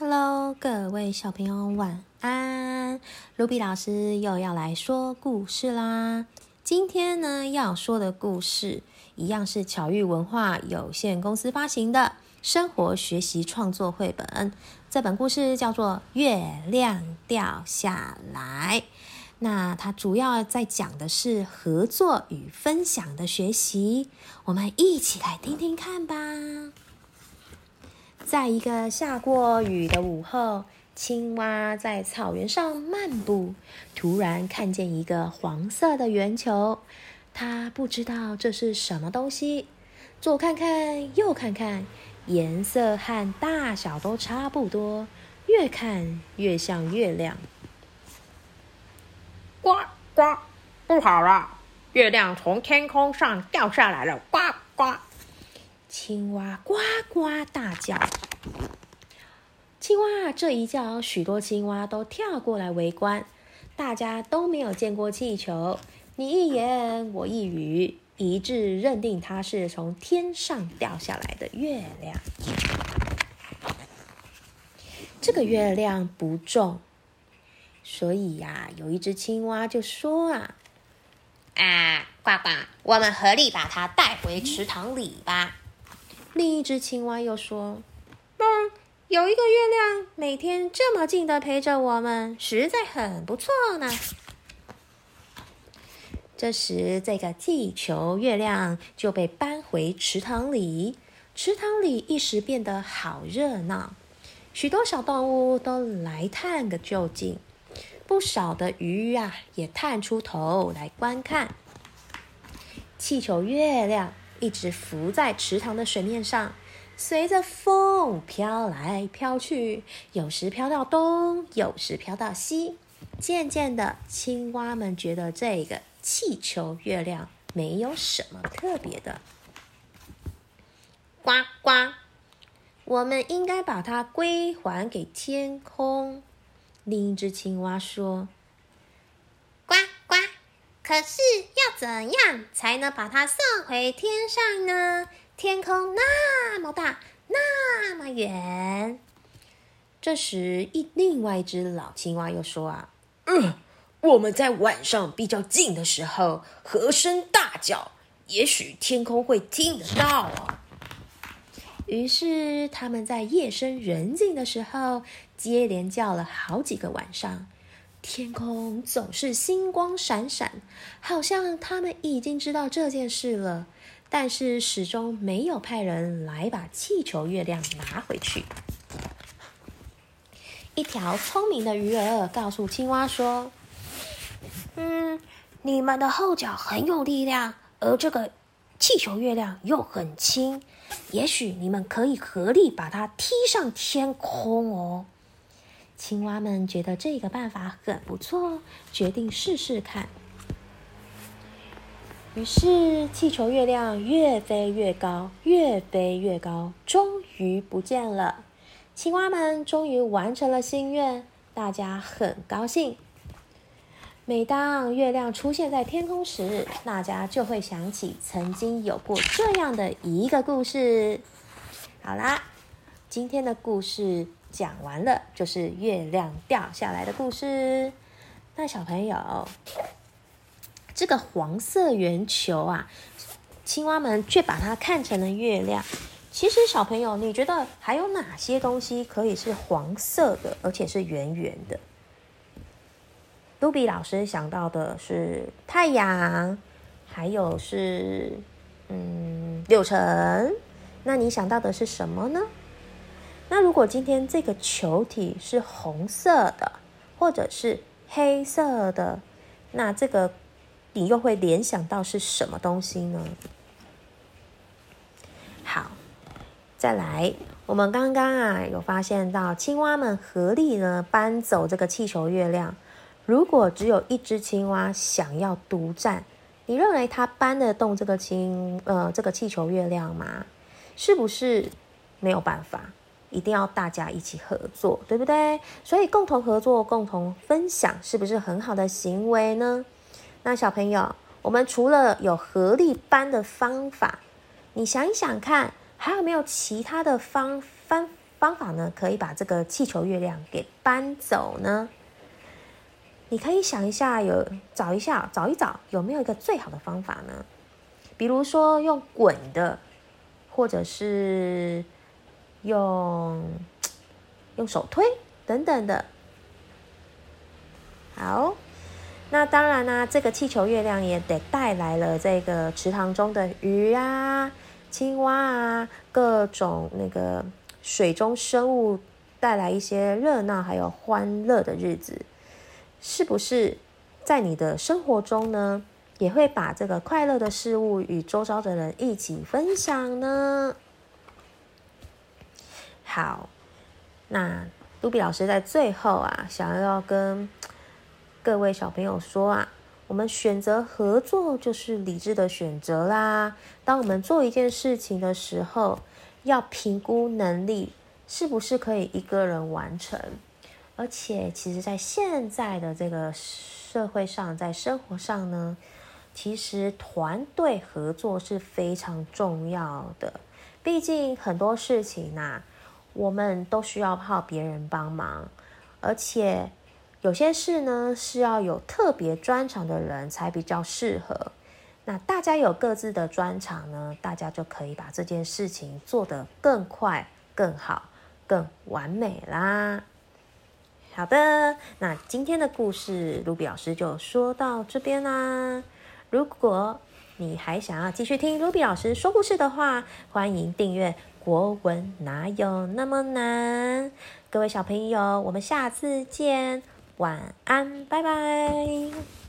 Hello，各位小朋友晚安。卢比老师又要来说故事啦。今天呢要说的故事，一样是巧遇文化有限公司发行的生活学习创作绘本。这本故事叫做《月亮掉下来》。那它主要在讲的是合作与分享的学习。我们一起来听听看吧。在一个下过雨的午后，青蛙在草原上漫步，突然看见一个黄色的圆球。它不知道这是什么东西，左看看，右看看，颜色和大小都差不多，越看越像月亮。呱呱，不好了！月亮从天空上掉下来了！呱呱。青蛙呱呱大叫。青蛙这一叫，许多青蛙都跳过来围观。大家都没有见过气球，你一言我一语，一致认定它是从天上掉下来的月亮。这个月亮不重，所以呀，有一只青蛙就说啊：“啊，呱呱，我们合力把它带回池塘里吧。”另一只青蛙又说：“嗯，有一个月亮每天这么近的陪着我们，实在很不错呢。”这时，这个气球月亮就被搬回池塘里，池塘里一时变得好热闹，许多小动物都来探个究竟，不少的鱼啊也探出头来观看气球月亮。一直浮在池塘的水面上，随着风飘来飘去，有时飘到东，有时飘到西。渐渐的，青蛙们觉得这个气球月亮没有什么特别的。呱呱，我们应该把它归还给天空。另一只青蛙说。可是要怎样才能把它送回天上呢？天空那么大，那么远。这时，一另外一只老青蛙又说：“啊，嗯，我们在晚上比较近的时候和声大叫，也许天空会听得到啊。”于是，他们在夜深人静的时候接连叫了好几个晚上。天空总是星光闪闪，好像他们已经知道这件事了，但是始终没有派人来把气球月亮拿回去。一条聪明的鱼儿告诉青蛙说：“嗯，你们的后脚很有力量，而这个气球月亮又很轻，也许你们可以合力把它踢上天空哦。”青蛙们觉得这个办法很不错，决定试试看。于是，气球月亮越飞越高，越飞越高，终于不见了。青蛙们终于完成了心愿，大家很高兴。每当月亮出现在天空时，大家就会想起曾经有过这样的一个故事。好啦，今天的故事。讲完了，就是月亮掉下来的故事。那小朋友，这个黄色圆球啊，青蛙们却把它看成了月亮。其实，小朋友，你觉得还有哪些东西可以是黄色的，而且是圆圆的？卢比老师想到的是太阳，还有是嗯柳橙。那你想到的是什么呢？那如果今天这个球体是红色的，或者是黑色的，那这个你又会联想到是什么东西呢？好，再来，我们刚刚啊有发现到青蛙们合力呢搬走这个气球月亮。如果只有一只青蛙想要独占，你认为它搬得动这个青呃这个气球月亮吗？是不是没有办法？一定要大家一起合作，对不对？所以共同合作、共同分享，是不是很好的行为呢？那小朋友，我们除了有合力搬的方法，你想一想看，还有没有其他的方方方法呢，可以把这个气球月亮给搬走呢？你可以想一下，有找一下，找一找有没有一个最好的方法呢？比如说用滚的，或者是用用手推等等的。好，那当然啦，这个气球月亮也得带来了这个池塘中的鱼啊、青蛙啊，各种那个水中生物，带来一些热闹还有欢乐的日子。是不是在你的生活中呢，也会把这个快乐的事物与周遭的人一起分享呢？好，那卢比老师在最后啊，想要跟各位小朋友说啊，我们选择合作就是理智的选择啦。当我们做一件事情的时候，要评估能力是不是可以一个人完成。而且，其实，在现在的这个社会上，在生活上呢，其实团队合作是非常重要的。毕竟很多事情呐，我们都需要靠别人帮忙，而且有些事呢是要有特别专长的人才比较适合。那大家有各自的专长呢，大家就可以把这件事情做得更快、更好、更完美啦。好的，那今天的故事，卢比老师就说到这边啦。如果你还想要继续听卢比老师说故事的话，欢迎订阅《国文哪有那么难》。各位小朋友，我们下次见，晚安，拜拜。